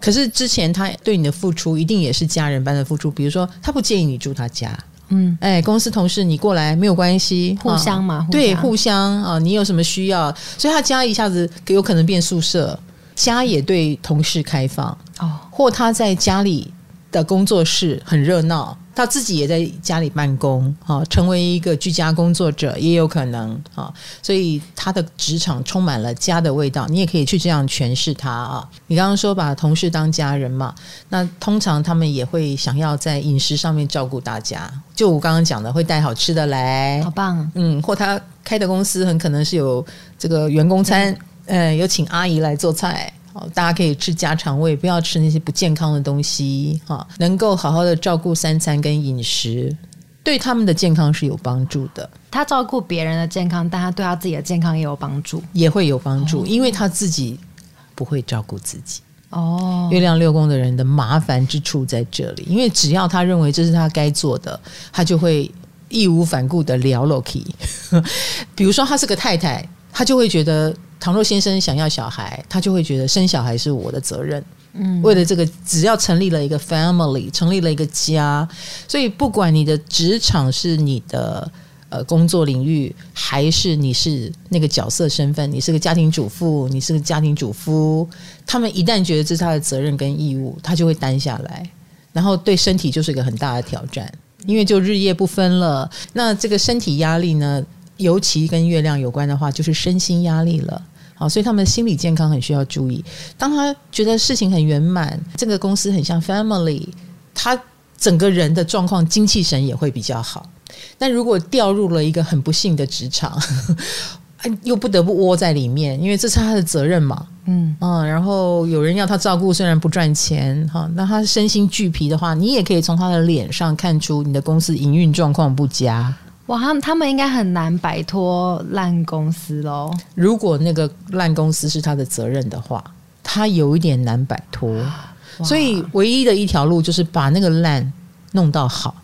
可是之前他对你的付出一定也是家人般的付出，比如说他不建议你住他家，嗯，哎，公司同事你过来没有关系，互相嘛，对，互相啊，你有什么需要，所以他家一下子有可能变宿舍，家也对同事开放哦，或他在家里。的工作室很热闹，他自己也在家里办公，啊，成为一个居家工作者也有可能，啊，所以他的职场充满了家的味道。你也可以去这样诠释他啊。你刚刚说把同事当家人嘛，那通常他们也会想要在饮食上面照顾大家。就我刚刚讲的，会带好吃的来，好棒，嗯，或他开的公司很可能是有这个员工餐，嗯，有请阿姨来做菜。大家可以吃家常味，不要吃那些不健康的东西。哈，能够好好的照顾三餐跟饮食，对他们的健康是有帮助的。他照顾别人的健康，但他对他自己的健康也有帮助，也会有帮助，因为他自己不会照顾自己。哦，月亮六宫的人的麻烦之处在这里，因为只要他认为这是他该做的，他就会义无反顾的聊 Loki。*laughs* 比如说，他是个太太。他就会觉得，倘若先生想要小孩，他就会觉得生小孩是我的责任。嗯，为了这个，只要成立了一个 family，成立了一个家，所以不管你的职场是你的呃工作领域，还是你是那个角色身份，你是个家庭主妇，你是个家庭主夫，他们一旦觉得这是他的责任跟义务，他就会担下来，然后对身体就是一个很大的挑战，因为就日夜不分了。那这个身体压力呢，尤其跟月亮有关的话，就是身心压力了。好，所以他们的心理健康很需要注意。当他觉得事情很圆满，这个公司很像 family，他整个人的状况精气神也会比较好。但如果掉入了一个很不幸的职场，*laughs* 又不得不窝在里面，因为这是他的责任嘛。嗯嗯，然后有人要他照顾，虽然不赚钱，哈，那他身心俱疲的话，你也可以从他的脸上看出你的公司营运状况不佳。哇，他们他们应该很难摆脱烂公司喽。如果那个烂公司是他的责任的话，他有一点难摆脱。所以唯一的一条路就是把那个烂弄到好，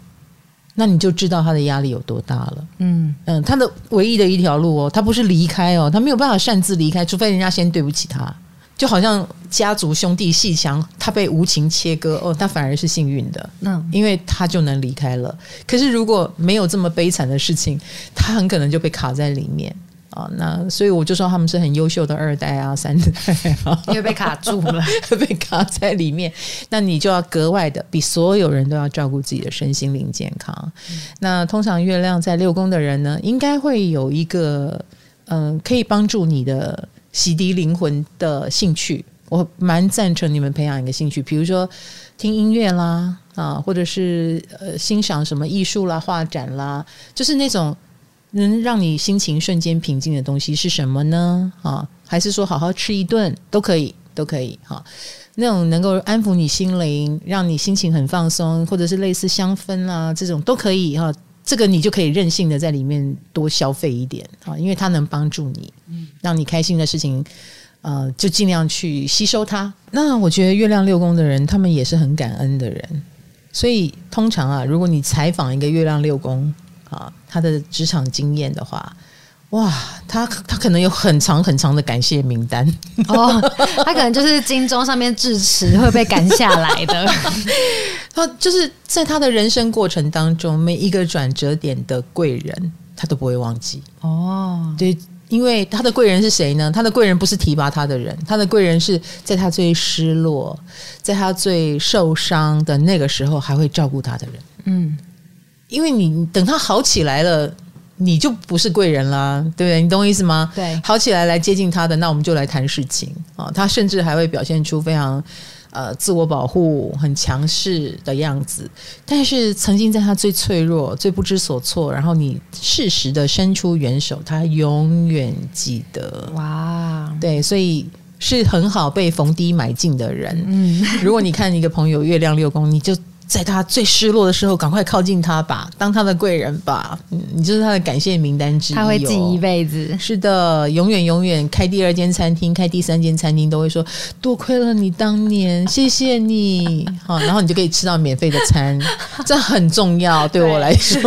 那你就知道他的压力有多大了。嗯嗯，他的唯一的一条路哦，他不是离开哦，他没有办法擅自离开，除非人家先对不起他。就好像家族兄弟鬩墙，他被无情切割哦，他反而是幸运的，嗯，因为他就能离开了。可是如果没有这么悲惨的事情，他很可能就被卡在里面啊。那所以我就说他们是很优秀的二代啊、三代啊，*laughs* 因为被卡住了，*laughs* 被卡在里面。那你就要格外的比所有人都要照顾自己的身心灵健康。嗯、那通常月亮在六宫的人呢，应该会有一个嗯、呃，可以帮助你的。洗涤灵魂的兴趣，我蛮赞成你们培养一个兴趣，比如说听音乐啦，啊，或者是呃欣赏什么艺术啦、画展啦，就是那种能让你心情瞬间平静的东西是什么呢？啊，还是说好好吃一顿都可以，都可以哈。那种能够安抚你心灵，让你心情很放松，或者是类似香氛啊这种都可以哈。这个你就可以任性的在里面多消费一点啊，因为它能帮助你，让你开心的事情，呃，就尽量去吸收它。那我觉得月亮六宫的人，他们也是很感恩的人，所以通常啊，如果你采访一个月亮六宫啊，他的职场经验的话。哇，他他可能有很长很长的感谢名单哦，他可能就是金钟上面致辞会被赶下来的。*laughs* 他就是在他的人生过程当中，每一个转折点的贵人，他都不会忘记哦。对，因为他的贵人是谁呢？他的贵人不是提拔他的人，他的贵人是在他最失落、在他最受伤的那个时候，还会照顾他的人。嗯，因为你等他好起来了。你就不是贵人啦，对不对？你懂我意思吗？对，好起来来接近他的，那我们就来谈事情啊。他甚至还会表现出非常呃自我保护、很强势的样子。但是曾经在他最脆弱、最不知所措，然后你适时的伸出援手，他永远记得。哇，对，所以是很好被逢低买进的人。嗯，如果你看一个朋友月亮六宫，你就。在他最失落的时候，赶快靠近他吧，当他的贵人吧。嗯，你就是他的感谢名单之一，他会记一辈子。是的，永远永远开第二间餐厅，开第三间餐厅都会说多亏了你当年，谢谢你。*laughs* 好，然后你就可以吃到免费的餐，*laughs* 这很重要对我来说。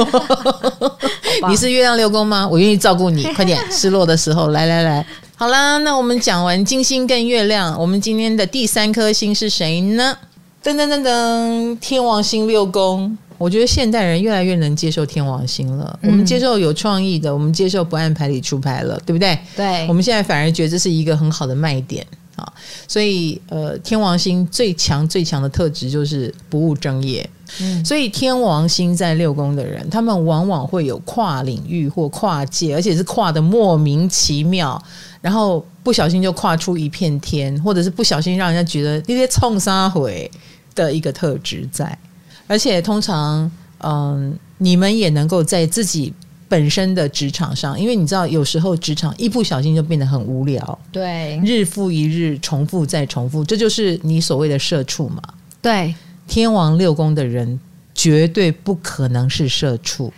*laughs* 你是月亮六宫吗？我愿意照顾你，快点，失落的时候来来来。好啦，那我们讲完金星跟月亮，我们今天的第三颗星是谁呢？噔噔噔噔，天王星六宫，我觉得现代人越来越能接受天王星了。嗯、我们接受有创意的，我们接受不按牌理出牌了，对不对？对，我们现在反而觉得这是一个很好的卖点啊。所以，呃，天王星最强最强的特质就是不务正业。嗯，所以天王星在六宫的人，他们往往会有跨领域或跨界，而且是跨得莫名其妙。然后不小心就跨出一片天，或者是不小心让人家觉得你在冲啥回。的一个特质在，而且通常，嗯，你们也能够在自己本身的职场上，因为你知道，有时候职场一不小心就变得很无聊，对，日复一日，重复再重复，这就是你所谓的社畜嘛。对，天王六宫的人绝对不可能是社畜，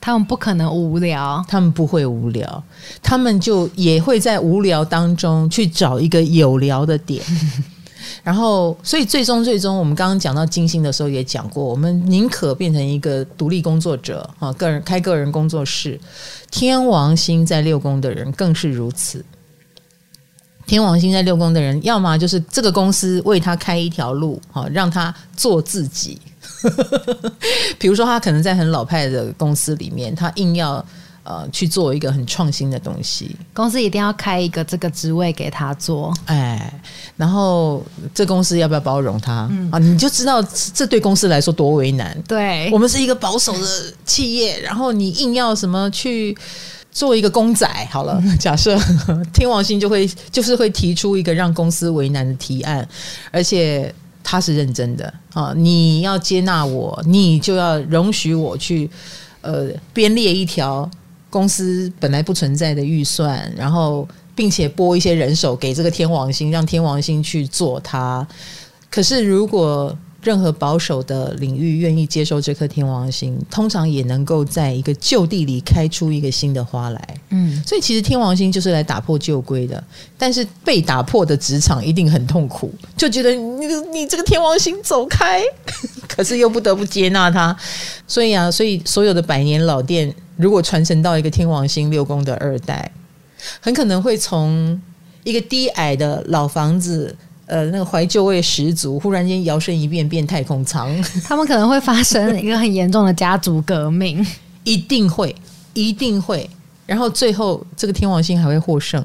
他们不可能无聊，他们不会无聊，他们就也会在无聊当中去找一个有聊的点。*laughs* 然后，所以最终最终，我们刚刚讲到金星的时候也讲过，我们宁可变成一个独立工作者啊，个人开个人工作室。天王星在六宫的人更是如此。天王星在六宫的人，要么就是这个公司为他开一条路，哈，让他做自己。*laughs* 比如说，他可能在很老派的公司里面，他硬要。呃，去做一个很创新的东西，公司一定要开一个这个职位给他做，哎，然后这公司要不要包容他？嗯啊，你就知道这对公司来说多为难。对，我们是一个保守的企业，然后你硬要什么去做一个公仔，好了，假设 *laughs* 天王星就会就是会提出一个让公司为难的提案，而且他是认真的啊，你要接纳我，你就要容许我去呃编列一条。公司本来不存在的预算，然后并且拨一些人手给这个天王星，让天王星去做它。可是如果任何保守的领域愿意接受这颗天王星，通常也能够在一个旧地里开出一个新的花来。嗯，所以其实天王星就是来打破旧规的。但是被打破的职场一定很痛苦，就觉得你你这个天王星走开，*laughs* 可是又不得不接纳它。所以啊，所以所有的百年老店。如果传承到一个天王星六宫的二代，很可能会从一个低矮的老房子，呃，那个怀旧味十足，忽然间摇身一变变太空舱。*laughs* 他们可能会发生一个很严重的家族革命，一定会，一定会。然后最后这个天王星还会获胜，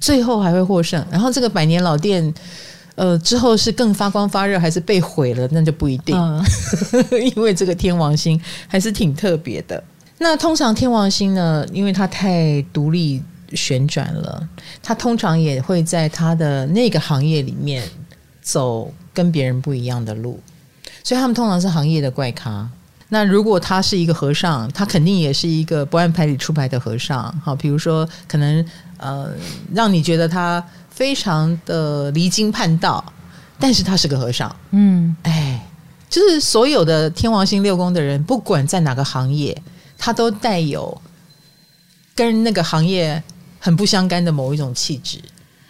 最后还会获胜。然后这个百年老店，呃，之后是更发光发热，还是被毁了，那就不一定。嗯、*laughs* 因为这个天王星还是挺特别的。那通常天王星呢，因为它太独立旋转了，他通常也会在他的那个行业里面走跟别人不一样的路，所以他们通常是行业的怪咖。那如果他是一个和尚，他肯定也是一个不按牌理出牌的和尚。好，比如说可能呃，让你觉得他非常的离经叛道，但是他是个和尚。嗯，哎，就是所有的天王星六宫的人，不管在哪个行业。他都带有跟那个行业很不相干的某一种气质，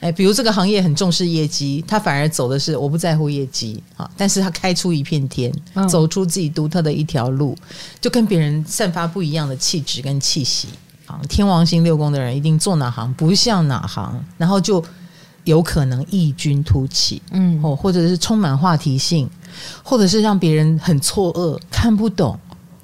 哎，比如这个行业很重视业绩，他反而走的是我不在乎业绩啊，但是他开出一片天，走出自己独特的一条路，就跟别人散发不一样的气质跟气息啊。天王星六宫的人一定做哪行不像哪行，然后就有可能异军突起，嗯，或或者是充满话题性，或者是让别人很错愕看不懂，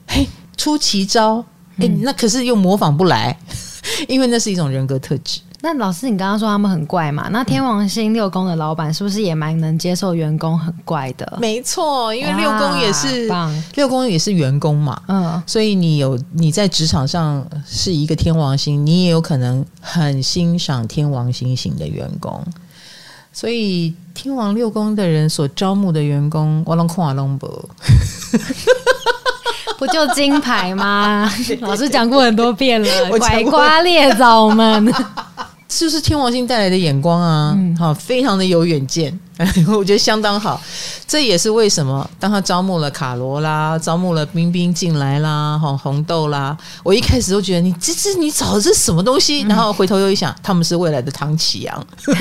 嘿。出奇招，哎、欸，那可是又模仿不来，*laughs* 因为那是一种人格特质。那老师，你刚刚说他们很怪嘛？那天王星六宫的老板是不是也蛮能接受员工很怪的？没错，因为六宫也是六宫也是员工嘛，嗯，所以你有你在职场上是一个天王星，你也有可能很欣赏天王星型的员工。所以天王六宫的人所招募的员工，我拢看我拢无。*laughs* 不就金牌吗？*laughs* 老师讲过很多遍了，*laughs* 拐瓜裂枣们，*laughs* 就是天王星带来的眼光啊，好、嗯，非常的有远见，*laughs* 我觉得相当好。这也是为什么当他招募了卡罗啦，招募了冰冰进来啦，哈，红豆啦，我一开始都觉得你这这你找的这是什么东西？然后回头又一想，他们是未来的唐启阳。*laughs*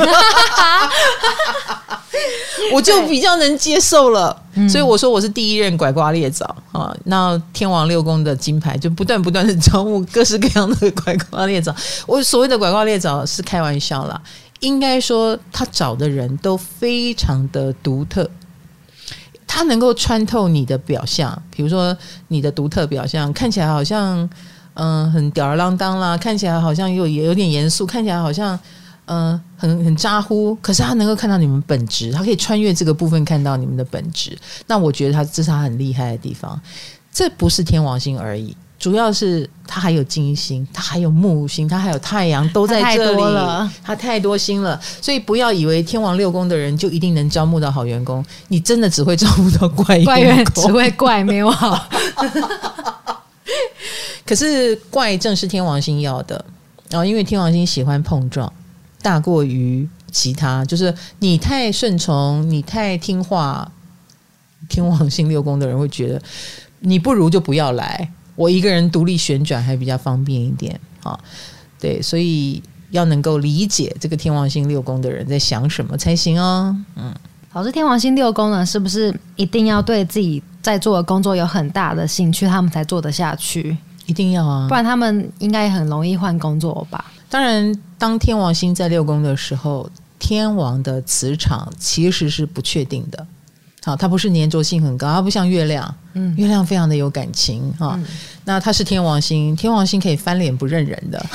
我就比较能接受了，所以我说我是第一任拐瓜裂枣啊。那天王六宫的金牌就不断不断的招募各式各样的拐瓜裂枣。我所谓的拐瓜裂枣是开玩笑啦，应该说他找的人都非常的独特，他能够穿透你的表象，比如说你的独特表象看起来好像嗯、很吊儿郎当啦，看起来好像又也有点严肃，看起来好像。嗯、很很咋呼，可是他能够看到你们本质，他可以穿越这个部分看到你们的本质。那我觉得他这是他很厉害的地方。这不是天王星而已，主要是他还有金星，他还有木星，他还有太阳，都在这里。他太多了，他太多星了。所以不要以为天王六宫的人就一定能招募到好员工，你真的只会招募到怪员工，怪员只会怪没有好。*laughs* 可是怪正是天王星要的，然后因为天王星喜欢碰撞。大过于其他，就是你太顺从，你太听话，天王星六宫的人会觉得你不如就不要来，我一个人独立旋转还比较方便一点啊。对，所以要能够理解这个天王星六宫的人在想什么才行哦。嗯，老师，天王星六宫呢，是不是一定要对自己在做的工作有很大的兴趣，他们才做得下去？一定要啊，不然他们应该很容易换工作吧？当然，当天王星在六宫的时候，天王的磁场其实是不确定的。好，它不是粘着性很高，它不像月亮，嗯，月亮非常的有感情哈。嗯、那它是天王星，天王星可以翻脸不认人的，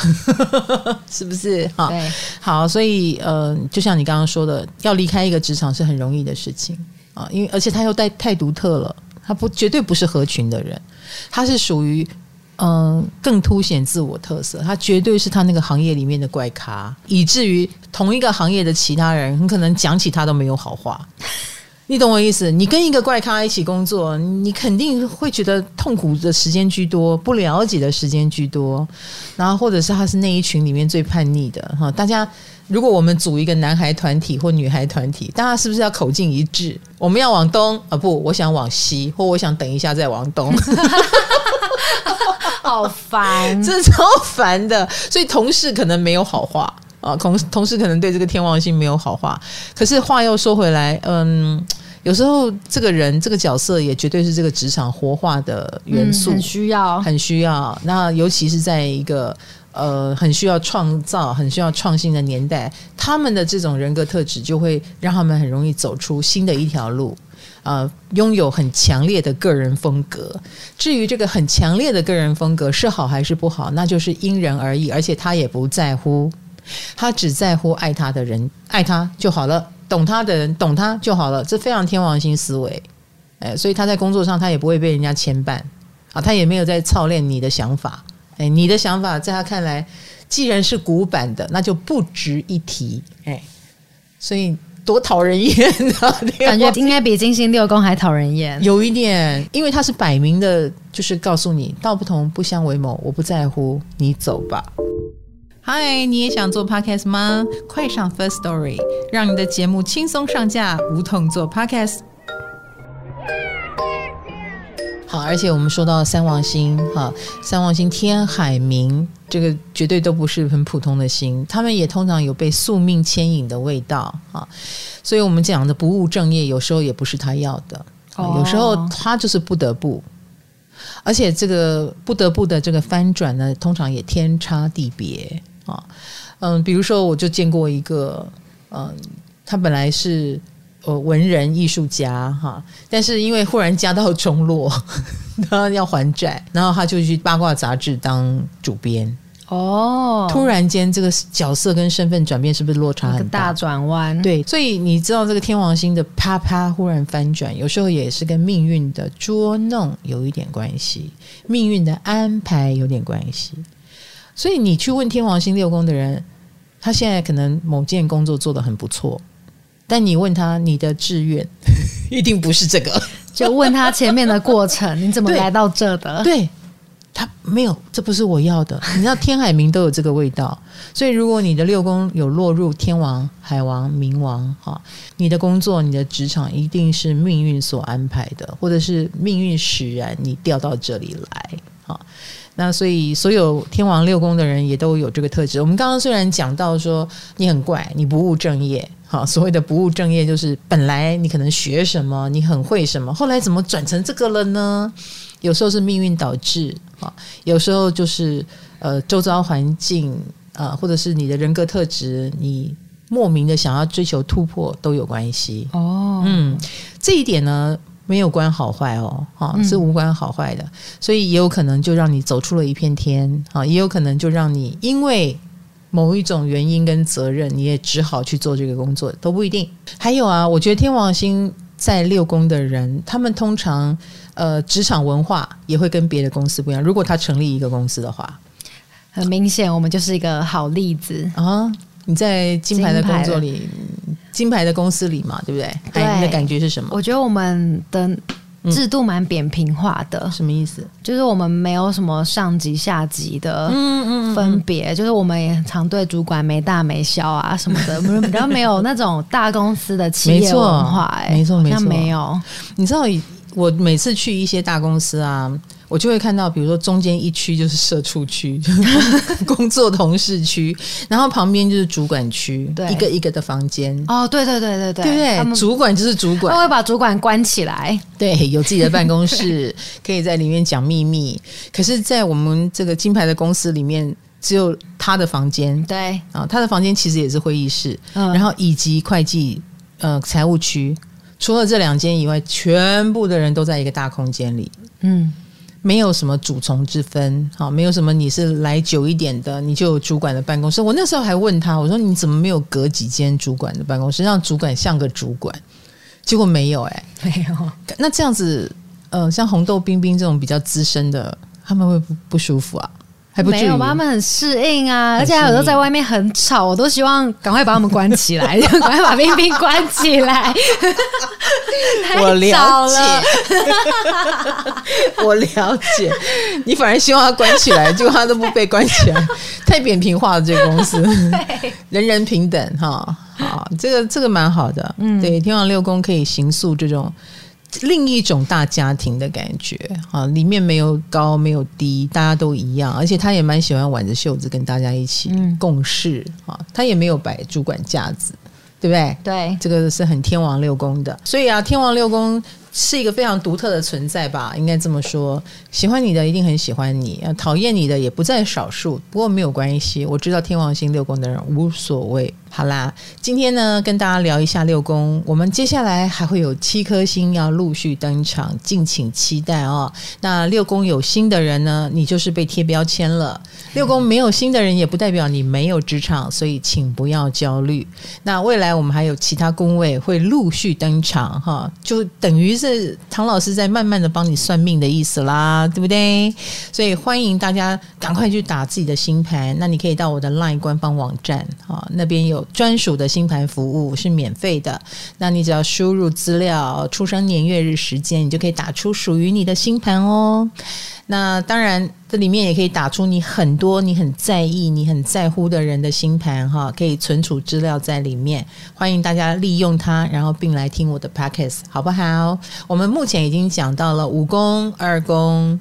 *laughs* 是不是？哈，对，好，所以呃，就像你刚刚说的，要离开一个职场是很容易的事情啊，因为而且他又带太独特了，他不绝对不是合群的人，他是属于嗯、呃、更凸显自我特色，他绝对是他那个行业里面的怪咖，以至于同一个行业的其他人很可能讲起他都没有好话。你懂我意思？你跟一个怪咖一起工作，你肯定会觉得痛苦的时间居多，不了解的时间居多，然后或者是他是那一群里面最叛逆的哈。大家，如果我们组一个男孩团体或女孩团体，大家是不是要口径一致？我们要往东啊？不，我想往西，或我想等一下再往东。*laughs* 好烦，*laughs* 这超烦的。所以同事可能没有好话。啊，同同事可能对这个天王星没有好话，可是话又说回来，嗯，有时候这个人这个角色也绝对是这个职场活化的元素，嗯、很需要，很需要。那尤其是在一个呃很需要创造、很需要创新的年代，他们的这种人格特质就会让他们很容易走出新的一条路，呃，拥有很强烈的个人风格。至于这个很强烈的个人风格是好还是不好，那就是因人而异，而且他也不在乎。他只在乎爱他的人，爱他就好了；懂他的人，懂他就好了。这非常天王星思维，哎，所以他在工作上他也不会被人家牵绊啊，他也没有在操练你的想法，哎，你的想法在他看来，既然是古板的，那就不值一提，哎，所以多讨人厌啊！感觉应该比金星六宫还讨人厌，有一点，因为他是摆明的，就是告诉你道不同不相为谋，我不在乎，你走吧。嗨，你也想做 Podcast 吗？快上 First Story，让你的节目轻松上架，无痛做 Podcast。好，而且我们说到三王星，哈，三王星天海明，这个绝对都不是很普通的星，他们也通常有被宿命牵引的味道啊。所以我们讲的不务正业，有时候也不是他要的，哦、有时候他就是不得不。而且这个不得不的这个翻转呢，通常也天差地别。啊，嗯，比如说，我就见过一个，嗯，他本来是呃文人艺术家哈，但是因为忽然家道中落，*laughs* 他要还债，然后他就去八卦杂志当主编。哦，突然间这个角色跟身份转变，是不是落差很大？大转弯。对，所以你知道这个天王星的啪啪忽然翻转，有时候也是跟命运的捉弄有一点关系，命运的安排有点关系。所以你去问天王星六宫的人，他现在可能某件工作做得很不错，但你问他你的志愿，*laughs* 一定不是这个。*laughs* 就问他前面的过程，你怎么来到这的？对，他没有，这不是我要的。*laughs* 你知道天海明都有这个味道，所以如果你的六宫有落入天王、海王、冥王，哈，你的工作、你的职场一定是命运所安排的，或者是命运使然你调到这里来，哈。那所以，所有天王六宫的人也都有这个特质。我们刚刚虽然讲到说你很怪，你不务正业，好，所谓的不务正业就是本来你可能学什么，你很会什么，后来怎么转成这个了呢？有时候是命运导致，啊，有时候就是呃周遭环境啊，呃，或者是你的人格特质，你莫名的想要追求突破都有关系。哦，嗯，这一点呢。没有关好坏哦，哈，是无关好坏的，嗯、所以也有可能就让你走出了一片天，哈，也有可能就让你因为某一种原因跟责任，你也只好去做这个工作，都不一定。还有啊，我觉得天王星在六宫的人，他们通常呃职场文化也会跟别的公司不一样。如果他成立一个公司的话，很明显，我们就是一个好例子啊。你在金牌的工作里。金牌的公司里嘛，对不对？对，你的感觉是什么？我觉得我们的制度蛮扁平化的。嗯、什么意思？就是我们没有什么上级下级的分别，嗯嗯嗯、就是我们也常对主管没大没小啊什么的，*laughs* 比较没有那种大公司的企业文化、欸。哎，没错，没错，没有。你知道，我每次去一些大公司啊。我就会看到，比如说中间一区就是社畜区，*laughs* 工作同事区，然后旁边就是主管区，对，一个一个的房间。哦，对对对对对，对对，主管就是主管，他会把主管关起来，对，有自己的办公室，*laughs* 可以在里面讲秘密。可是，在我们这个金牌的公司里面，只有他的房间，对。啊，他的房间其实也是会议室，嗯，然后以及会计呃财务区。除了这两间以外，全部的人都在一个大空间里。嗯，没有什么主从之分，好，没有什么你是来久一点的，你就有主管的办公室。我那时候还问他，我说你怎么没有隔几间主管的办公室，让主管像个主管？结果没有、欸，哎，没有。那这样子，呃，像红豆冰冰这种比较资深的，他们会不不舒服啊？还不没有，他们很适应啊，而且有时候在外面很吵，我都希望赶快把他们关起来，*laughs* 赶快把冰冰关起来。*laughs* 我了解，*laughs* 我了解，你反而希望他关起来，结果他都不被关起来，太扁平化了这个公司，人人平等哈，好，这个这个蛮好的，嗯，对，天王六宫可以行塑这种。另一种大家庭的感觉啊，里面没有高没有低，大家都一样，而且他也蛮喜欢挽着袖子跟大家一起共事啊，他也没有摆主管架子，对不对？对，这个是很天王六宫的，所以啊，天王六宫。是一个非常独特的存在吧，应该这么说。喜欢你的一定很喜欢你，讨厌你的也不在少数。不过没有关系，我知道天王星六宫的人无所谓。好啦，今天呢，跟大家聊一下六宫，我们接下来还会有七颗星要陆续登场，敬请期待哦。那六宫有星的人呢，你就是被贴标签了；六宫没有星的人，也不代表你没有职场，所以请不要焦虑。那未来我们还有其他宫位会陆续登场，哈，就等于是。唐老师在慢慢的帮你算命的意思啦，对不对？所以欢迎大家赶快去打自己的星盘。那你可以到我的 LINE 官方网站啊，那边有专属的星盘服务，是免费的。那你只要输入资料、出生年月日时间，你就可以打出属于你的星盘哦。那当然，这里面也可以打出你很多你很在意、你很在乎的人的星盘哈，可以存储资料在里面。欢迎大家利用它，然后并来听我的 podcast，好不好？我们目前已经讲到了五宫、二宫、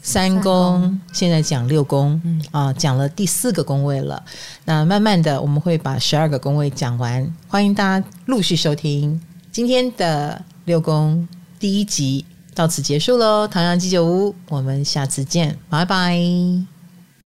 三宫，三宫现在讲六宫，嗯啊，讲了第四个宫位了。那慢慢的，我们会把十二个宫位讲完。欢迎大家陆续收听今天的六宫第一集。到此结束喽，唐阳鸡酒屋，我们下次见，拜拜。